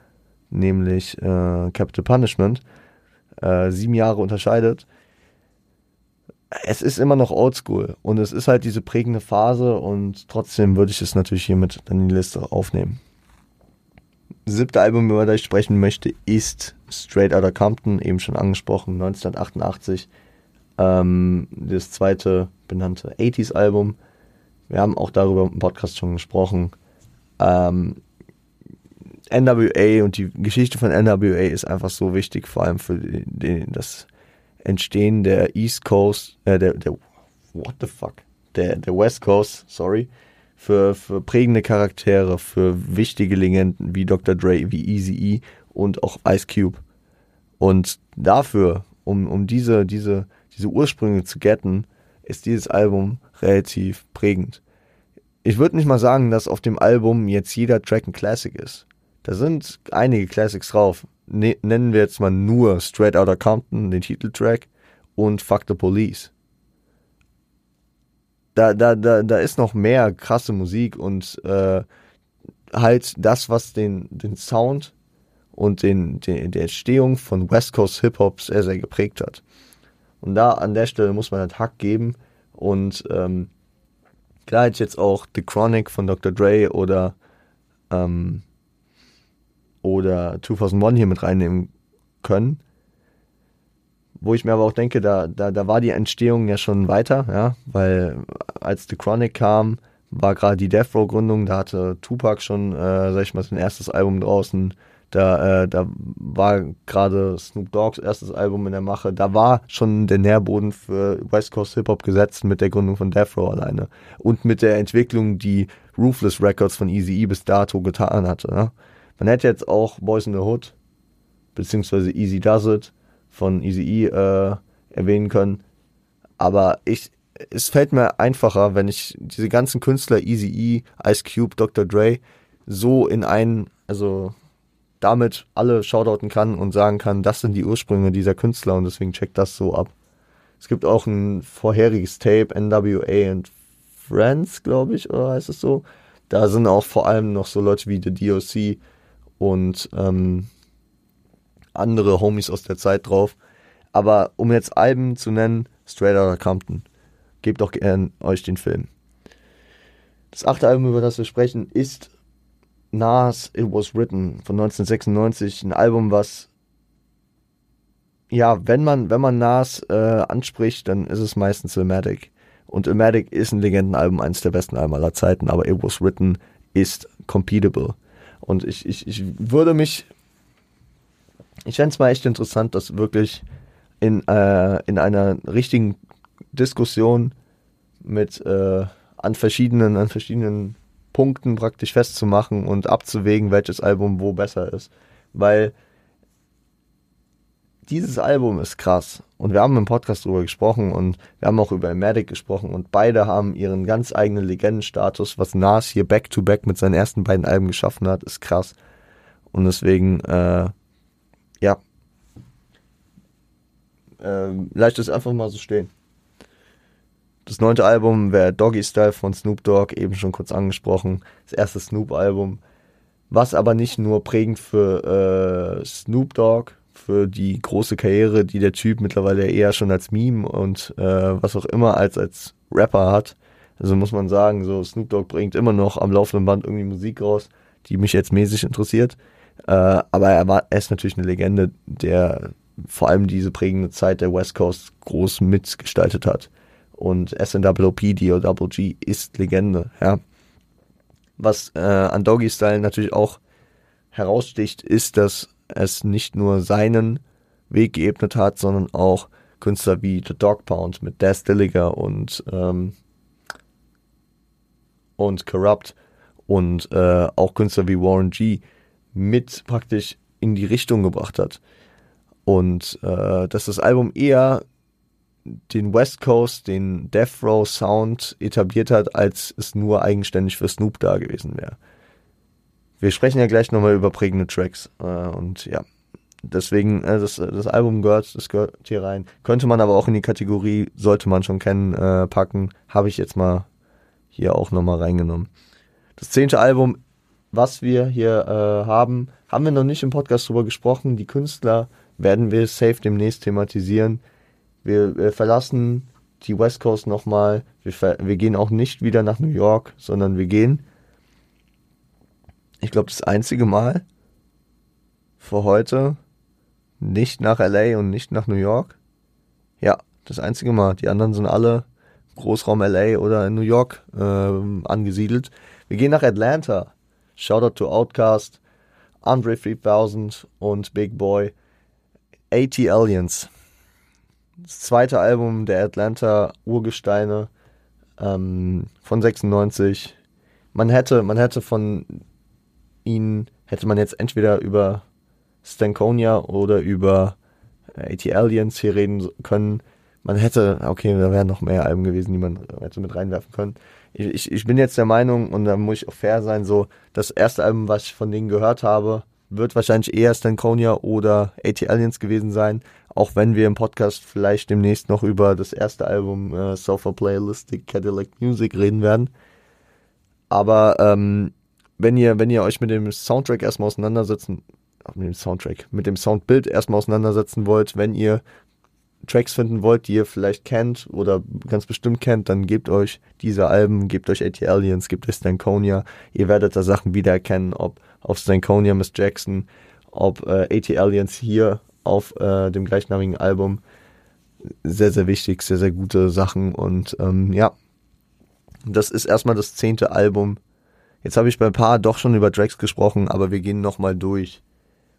[SPEAKER 1] nämlich äh, Capital Punishment, äh, sieben Jahre unterscheidet, es ist immer noch oldschool und es ist halt diese prägende Phase und trotzdem würde ich es natürlich hiermit dann in die Liste aufnehmen. Siebte Album, über das ich sprechen möchte, ist Straight Outta Compton, eben schon angesprochen, 1988 ähm, das zweite benannte 80s-Album. Wir haben auch darüber im Podcast schon gesprochen. Ähm, NWA und die Geschichte von NWA ist einfach so wichtig, vor allem für den, das Entstehen der East Coast, äh, der, der, what the fuck, der, der West Coast, sorry, für, für prägende Charaktere, für wichtige Legenden wie Dr. Dre, wie Easy E und auch Ice Cube. Und dafür, um, um diese, diese, diese Ursprünge zu getten, ist dieses Album relativ prägend. Ich würde nicht mal sagen, dass auf dem Album jetzt jeder Track ein Classic ist. Da sind einige Classics drauf. Ne nennen wir jetzt mal nur Straight Outta Compton, den Titeltrack, und Fuck the Police da, da, da, da ist noch mehr krasse Musik und äh, halt das, was den, den Sound und den, den, die Entstehung von West Coast Hip Hop sehr, sehr geprägt hat. Und da an der Stelle muss man halt Hack geben und ähm, klar hätte ich jetzt auch The Chronic von Dr. Dre oder ähm, oder 2001 hier mit reinnehmen können. Wo ich mir aber auch denke, da, da, da war die Entstehung ja schon weiter, ja, weil als The Chronic kam, war gerade die Death Row Gründung, da hatte Tupac schon, äh, sag ich mal, sein erstes Album draußen. Da, äh, da war gerade Snoop Dogg's erstes Album in der Mache. Da war schon der Nährboden für West Coast Hip Hop gesetzt mit der Gründung von Death Row alleine. Und mit der Entwicklung, die Ruthless Records von Easy E bis dato getan hatte. Ne? Man hätte jetzt auch Boys in the Hood, beziehungsweise Easy Does It, von Easy E äh, erwähnen können. Aber ich, es fällt mir einfacher, wenn ich diese ganzen Künstler, Easy E, Ice Cube, Dr. Dre, so in einen, also damit alle shoutouten kann und sagen kann, das sind die Ursprünge dieser Künstler und deswegen checkt das so ab. Es gibt auch ein vorheriges Tape, NWA and Friends, glaube ich, oder heißt es so. Da sind auch vor allem noch so Leute wie The DOC und ähm, andere Homies aus der Zeit drauf. Aber um jetzt Alben zu nennen, Straight Outta Compton. Gebt doch gern euch den Film. Das achte Album, über das wir sprechen, ist Nas It Was Written von 1996. Ein Album, was ja, wenn man, wenn man Nas äh, anspricht, dann ist es meistens Ilmatic. Und Ilmatic ist ein Legendenalbum, eines der besten Alben aller Zeiten, aber It Was Written ist competable. Und ich, ich, ich würde mich ich fände es mal echt interessant, das wirklich in, äh, in einer richtigen Diskussion mit äh, an verschiedenen, an verschiedenen Punkten praktisch festzumachen und abzuwägen, welches Album wo besser ist. Weil dieses Album ist krass. Und wir haben im Podcast drüber gesprochen und wir haben auch über Matic gesprochen und beide haben ihren ganz eigenen Legendenstatus. Was Nas hier back-to-back -back mit seinen ersten beiden Alben geschaffen hat, ist krass. Und deswegen äh, ja, ähm, leicht es einfach mal so stehen. Das neunte Album wäre Doggy Style von Snoop Dogg, eben schon kurz angesprochen. Das erste Snoop-Album. Was aber nicht nur prägend für äh, Snoop Dogg, für die große Karriere, die der Typ mittlerweile eher schon als Meme und äh, was auch immer als, als Rapper hat. Also muss man sagen, so Snoop Dogg bringt immer noch am laufenden Band irgendwie Musik raus, die mich jetzt mäßig interessiert. Äh, aber er, war, er ist natürlich eine Legende, der vor allem diese prägende Zeit der West Coast groß mitgestaltet hat. Und SNWP, DOWG ist Legende, ja. Was äh, an Doggy Style natürlich auch heraussticht, ist, dass es nicht nur seinen Weg geebnet hat, sondern auch Künstler wie The Dog Pound mit Daz Dilliger und ähm, und Corrupt und äh, auch Künstler wie Warren G, mit praktisch in die Richtung gebracht hat. Und äh, dass das Album eher den West Coast, den Death Row Sound etabliert hat, als es nur eigenständig für Snoop da gewesen wäre. Wir sprechen ja gleich nochmal über prägende Tracks. Äh, und ja, deswegen, äh, das, das Album gehört, das gehört hier rein. Könnte man aber auch in die Kategorie, sollte man schon kennen, äh, packen. Habe ich jetzt mal hier auch nochmal reingenommen. Das zehnte Album was wir hier äh, haben, haben wir noch nicht im Podcast drüber gesprochen. Die Künstler werden wir safe demnächst thematisieren. Wir, wir verlassen die West Coast nochmal. Wir, wir gehen auch nicht wieder nach New York, sondern wir gehen, ich glaube, das einzige Mal für heute nicht nach LA und nicht nach New York. Ja, das einzige Mal. Die anderen sind alle Großraum LA oder in New York äh, angesiedelt. Wir gehen nach Atlanta. Shoutout to Outcast, Andre 3000 und Big Boy. AT Aliens. Das zweite Album der Atlanta Urgesteine ähm, von 96. man hätte, man hätte von ihnen, hätte man jetzt entweder über Stankonia oder über AT Aliens hier reden können. Man hätte, okay, da wären noch mehr Alben gewesen, die man hätte mit reinwerfen können. Ich, ich, ich bin jetzt der Meinung, und da muss ich auch fair sein, so, das erste Album, was ich von denen gehört habe, wird wahrscheinlich eher Stankonia oder AT Aliens gewesen sein, auch wenn wir im Podcast vielleicht demnächst noch über das erste Album äh, Sofa Playlistic Cadillac Music reden werden. Aber ähm, wenn ihr, wenn ihr euch mit dem Soundtrack erstmal auseinandersetzen, mit dem Soundtrack, mit dem Soundbild erstmal auseinandersetzen wollt, wenn ihr Tracks finden wollt, die ihr vielleicht kennt oder ganz bestimmt kennt, dann gebt euch diese Alben, gebt euch AT Aliens, gebt euch Stankonia. Ihr werdet da Sachen wiedererkennen, ob auf Stankonia Miss Jackson, ob äh, AT Aliens hier auf äh, dem gleichnamigen Album. Sehr, sehr wichtig, sehr, sehr gute Sachen und ähm, ja, das ist erstmal das zehnte Album. Jetzt habe ich bei ein paar doch schon über Tracks gesprochen, aber wir gehen nochmal durch,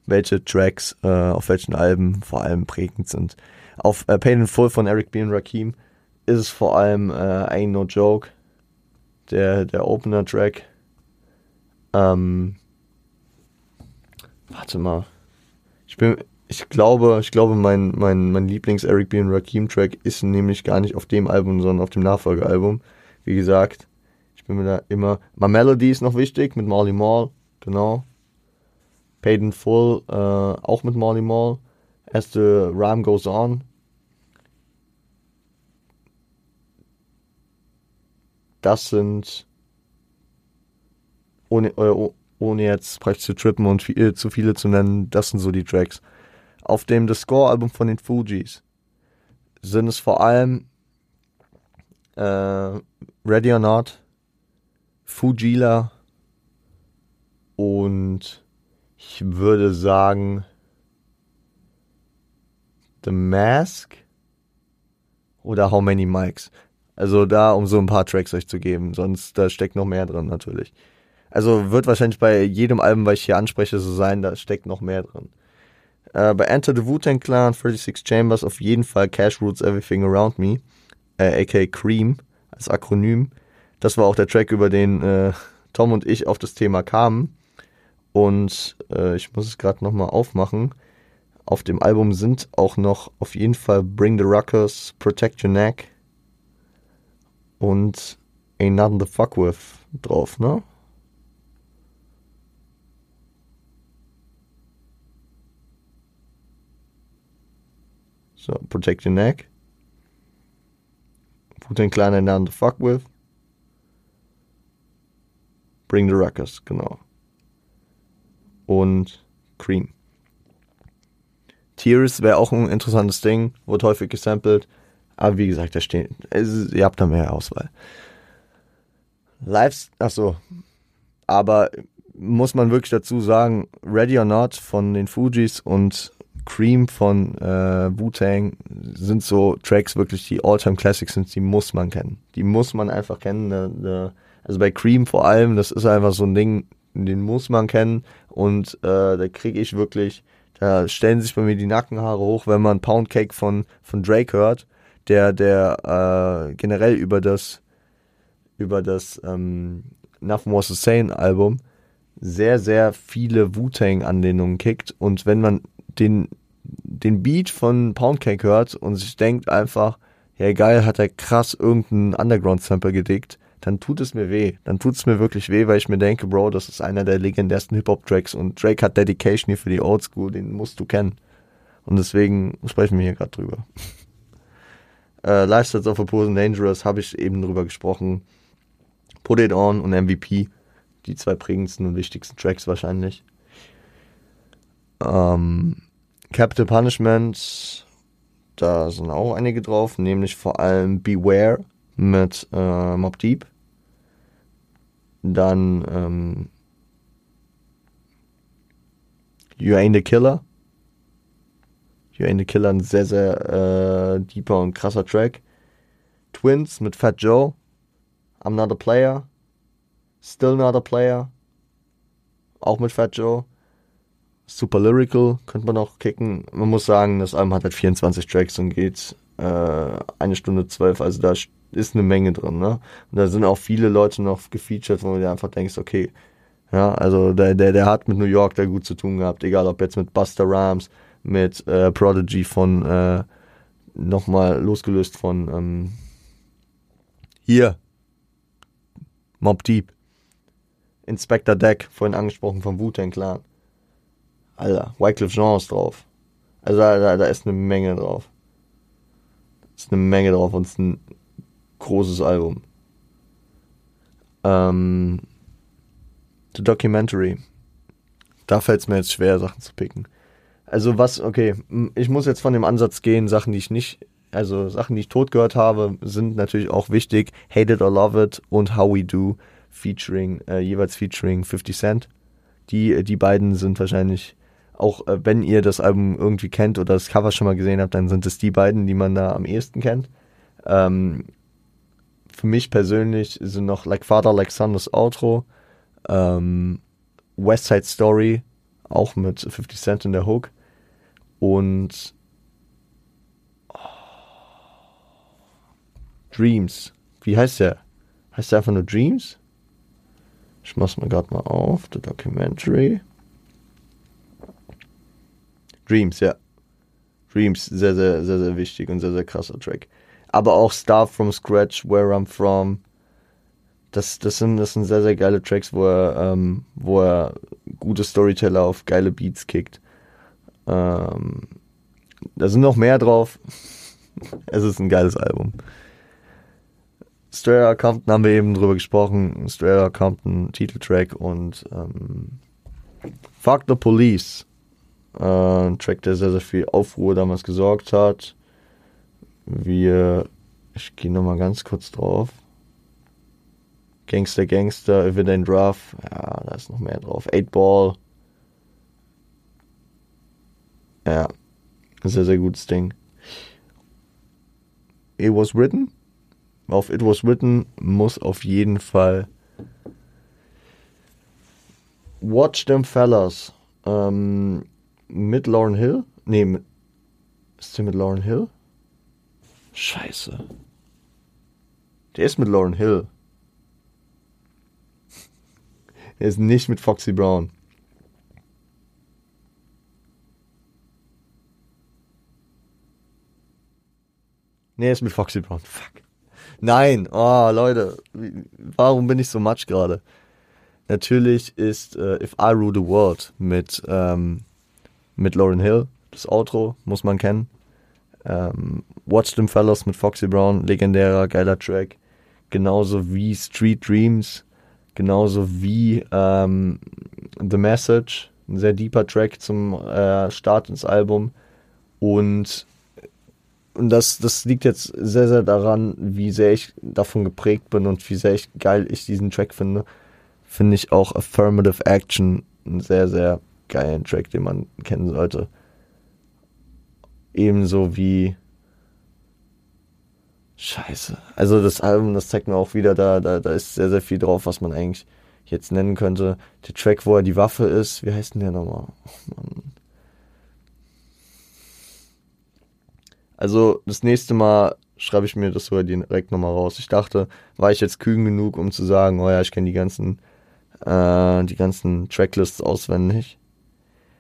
[SPEAKER 1] welche Tracks äh, auf welchen Alben vor allem prägend sind. Auf äh, Pain in Full von Eric B. und Rakim ist es vor allem äh, Ain't No Joke, der, der Opener-Track. Ähm, warte mal. Ich bin, ich glaube, ich glaube, mein, mein, mein Lieblings-Eric B. und Rakim-Track ist nämlich gar nicht auf dem Album, sondern auf dem Nachfolgealbum. Wie gesagt, ich bin mir da immer. My Melody ist noch wichtig mit Molly Mall, genau. Paid in Full, äh, auch mit Molly Mall. Erste Rhyme Goes On. Das sind, ohne, äh, ohne jetzt praktisch zu trippen und viel, zu viele zu nennen, das sind so die Tracks. Auf dem The Score-Album von den Fugees sind es vor allem äh, Ready or Not, Fujila und ich würde sagen The Mask oder How Many Mics. Also da, um so ein paar Tracks euch zu geben, sonst da steckt noch mehr drin natürlich. Also wird wahrscheinlich bei jedem Album, was ich hier anspreche, so sein, da steckt noch mehr drin. Äh, bei Enter the Wu-Tang Clan, 36 Chambers auf jeden Fall Cash Roots Everything Around Me, äh, aka Cream als Akronym. Das war auch der Track, über den äh, Tom und ich auf das Thema kamen. Und äh, ich muss es gerade nochmal aufmachen. Auf dem Album sind auch noch auf jeden Fall Bring the Ruckers, Protect Your Neck und Ain't Nothing to Fuck With drauf, ne? So, Protect Your Neck. Put den Kleinen Nothing to Fuck With. Bring the Ruckers, genau. Und Cream. Tears wäre auch ein interessantes Ding, wird häufig gesampelt. Aber wie gesagt, da stehen, es, ihr habt da mehr Auswahl. Lives, achso. Aber muss man wirklich dazu sagen, Ready or Not von den Fujis und Cream von äh, Wu-Tang sind so Tracks wirklich, die All-Time Classics sind, die muss man kennen. Die muss man einfach kennen. Ne, ne. Also bei Cream vor allem, das ist einfach so ein Ding, den muss man kennen und äh, da kriege ich wirklich, da stellen sich bei mir die Nackenhaare hoch, wenn man Pound Cake von, von Drake hört, der, der äh, generell über das, über das ähm, Nothing Was the Same Album sehr, sehr viele Wu-Tang-Anlehnungen kickt und wenn man den, den Beat von Poundcake hört und sich denkt einfach, ja geil, hat er krass irgendeinen Underground-Sample gedickt, dann tut es mir weh. Dann tut es mir wirklich weh, weil ich mir denke, Bro, das ist einer der legendärsten Hip-Hop-Tracks und Drake hat Dedication hier für die Oldschool, den musst du kennen. Und deswegen sprechen wir hier gerade drüber. äh, Lifestyles of a Poor Dangerous habe ich eben drüber gesprochen. Put It On und MVP, die zwei prägendsten und wichtigsten Tracks wahrscheinlich. Ähm, Capital Punishment, da sind auch einige drauf, nämlich vor allem Beware mit äh, Mob Deep. Dann ähm, You Ain't a Killer. You Ain't a Killer, ein sehr, sehr äh, deeper und krasser Track. Twins mit Fat Joe. I'm not a player. Still not a player. Auch mit Fat Joe super lyrical, könnte man auch kicken. Man muss sagen, das Album hat halt 24 Tracks und geht äh, eine Stunde zwölf, also da ist eine Menge drin, ne? Und da sind auch viele Leute noch gefeatured, wo du dir einfach denkst, okay, ja, also der, der, der hat mit New York da gut zu tun gehabt, egal ob jetzt mit Buster Rhymes, mit äh, Prodigy von äh, nochmal losgelöst von ähm, hier Mob Deep. Inspector Deck, vorhin angesprochen vom Wu-Tang Clan. Alter, Wycliffe Jean ist drauf. Also da, da, da ist eine Menge drauf. Ist eine Menge drauf und ist ein großes Album. Ähm, The Documentary. Da fällt es mir jetzt schwer, Sachen zu picken. Also was, okay, ich muss jetzt von dem Ansatz gehen, Sachen, die ich nicht, also Sachen, die ich tot gehört habe, sind natürlich auch wichtig. Hate It or Love It und How We Do, featuring, äh, jeweils featuring 50 Cent. Die, die beiden sind wahrscheinlich, auch äh, wenn ihr das Album irgendwie kennt oder das Cover schon mal gesehen habt, dann sind es die beiden, die man da am ehesten kennt. Ähm, für mich persönlich sind noch Like Father, Like Son das Outro. Ähm, West Side Story, auch mit 50 Cent in der Hook. Und oh, Dreams. Wie heißt der? Heißt der einfach nur Dreams? Ich mach's mir gerade mal auf. The Documentary. Dreams, ja. Dreams, sehr, sehr, sehr, sehr wichtig und sehr, sehr krasser Track. Aber auch Start from Scratch, Where I'm From. Das, das, sind, das sind sehr, sehr geile Tracks, wo er, ähm, wo er gute Storyteller auf geile Beats kickt. Ähm, da sind noch mehr drauf. es ist ein geiles Album. Straya Compton haben wir eben drüber gesprochen. Straya Compton, Titeltrack und ähm, Fuck the Police. Äh, ein Track, der sehr, sehr viel Aufruhr damals gesorgt hat. Wir, ich gehe nochmal ganz kurz drauf. Gangster, Gangster, Ain't Rough. Ja, da ist noch mehr drauf. 8 Ball. Ja, sehr, sehr gutes Ding. It Was Written. Auf It Was Written muss auf jeden Fall Watch Them Fellas ähm, mit Lauren Hill. Nee, mit, ist der mit Lauren Hill? Scheiße. Der ist mit Lauren Hill. Er ist nicht mit Foxy Brown. Nee, ist mit Foxy Brown. Fuck. Nein, oh Leute, warum bin ich so matsch gerade? Natürlich ist äh, If I Rule the World mit, ähm, mit Lauren Hill, das Outro, muss man kennen. Ähm, Watch Them Fellows mit Foxy Brown, legendärer, geiler Track. Genauso wie Street Dreams, genauso wie ähm, The Message, ein sehr deeper Track zum äh, Start ins Album. Und und das, das liegt jetzt sehr, sehr daran, wie sehr ich davon geprägt bin und wie sehr ich geil ich diesen Track finde. Finde ich auch Affirmative Action einen sehr, sehr geilen Track, den man kennen sollte. Ebenso wie. Scheiße. Also das Album, das zeigt mir auch wieder, da, da, da ist sehr, sehr viel drauf, was man eigentlich jetzt nennen könnte. Der Track, wo er die Waffe ist, wie heißt denn der nochmal? Oh Mann. Also das nächste Mal schreibe ich mir das sogar direkt nochmal raus. Ich dachte, war ich jetzt kühn genug, um zu sagen, oh ja, ich kenne die ganzen, äh, die ganzen Tracklists auswendig.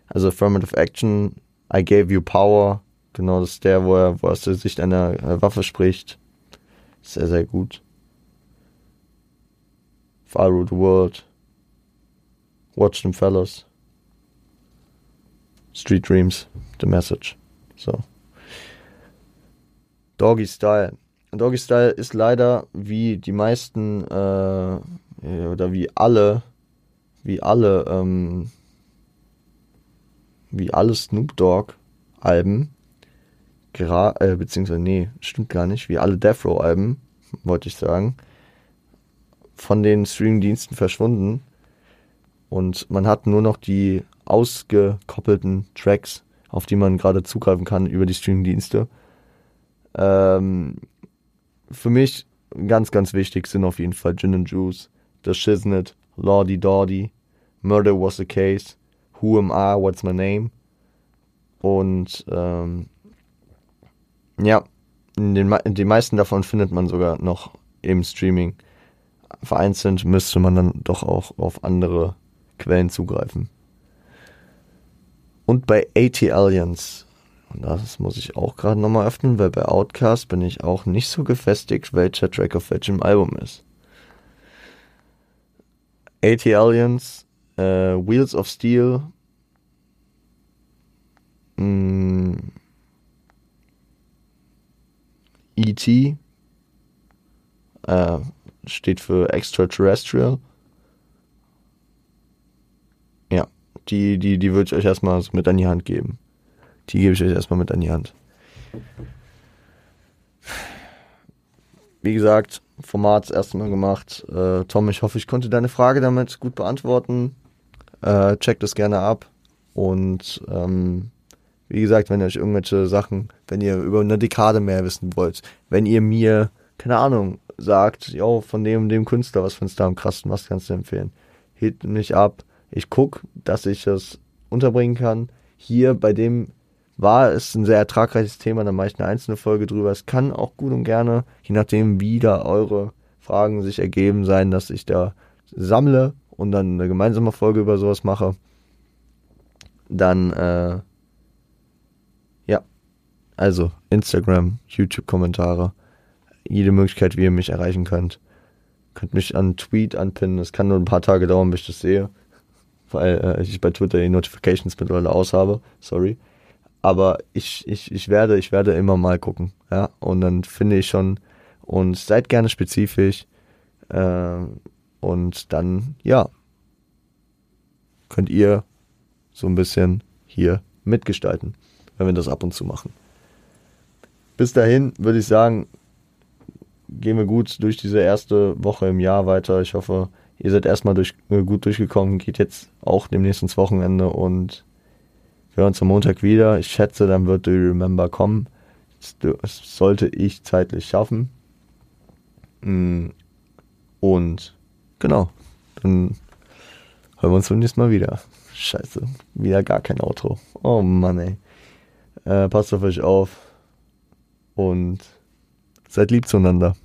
[SPEAKER 1] Also Affirmative Action, I Gave You Power, genau das ist der, wo er, wo er aus der Sicht einer Waffe spricht. Sehr, sehr gut. Far Root World. Watch them fellas. Street Dreams, The Message. So. Doggy Style. Doggy Style ist leider wie die meisten äh, oder wie alle, wie alle, ähm, wie alle Snoop Dogg Alben, äh, beziehungsweise, nee, stimmt gar nicht, wie alle Death Row Alben, wollte ich sagen, von den Streamingdiensten verschwunden und man hat nur noch die ausgekoppelten Tracks, auf die man gerade zugreifen kann über die Streamingdienste. Ähm, für mich ganz, ganz wichtig sind auf jeden Fall Gin and Juice, The Shiznit, Lordy Dordy, Murder Was the Case, Who Am I, What's My Name und ähm, ja, Den, die meisten davon findet man sogar noch im Streaming. Vereinzelt müsste man dann doch auch auf andere Quellen zugreifen. Und bei AT Aliens, das muss ich auch gerade nochmal öffnen, weil bei Outcast bin ich auch nicht so gefestigt, welcher Track auf welchem Album ist. AT Aliens, äh, Wheels of Steel, mm, E.T. Äh, steht für Extraterrestrial. Ja, die, die, die würde ich euch erstmal mit an die Hand geben. Die gebe ich euch erstmal mit an die Hand. Wie gesagt, Format das erste Mal gemacht. Äh, Tom, ich hoffe, ich konnte deine Frage damit gut beantworten. Äh, checkt es gerne ab. Und ähm, wie gesagt, wenn ihr euch irgendwelche Sachen, wenn ihr über eine Dekade mehr wissen wollt, wenn ihr mir, keine Ahnung, sagt, yo, von dem dem Künstler, was findest du am krassen, was kannst du empfehlen? Hit mich ab. Ich guck, dass ich das unterbringen kann. Hier bei dem war es ein sehr ertragreiches Thema, da mache ich eine einzelne Folge drüber. Es kann auch gut und gerne, je nachdem, wie da eure Fragen sich ergeben, sein, dass ich da sammle und dann eine gemeinsame Folge über sowas mache. Dann äh, also Instagram, YouTube-Kommentare, jede Möglichkeit, wie ihr mich erreichen könnt. Könnt mich an Tweet anpinnen. Es kann nur ein paar Tage dauern, bis ich das sehe, weil äh, ich bei Twitter die Notifications mittlerweile aus habe. Sorry. Aber ich, ich, ich werde, ich werde immer mal gucken. Ja, und dann finde ich schon, und seid gerne spezifisch. Äh, und dann, ja, könnt ihr so ein bisschen hier mitgestalten, wenn wir das ab und zu machen bis dahin würde ich sagen, gehen wir gut durch diese erste Woche im Jahr weiter. Ich hoffe, ihr seid erstmal durch, äh, gut durchgekommen, geht jetzt auch demnächst ins Wochenende und wir hören uns am Montag wieder. Ich schätze, dann wird The Remember kommen. Das sollte ich zeitlich schaffen. Mm, und genau, dann hören wir uns beim nächsten Mal wieder. Scheiße, wieder gar kein Outro. Oh Mann, ey. Äh, passt auf euch auf und seid lieb zueinander.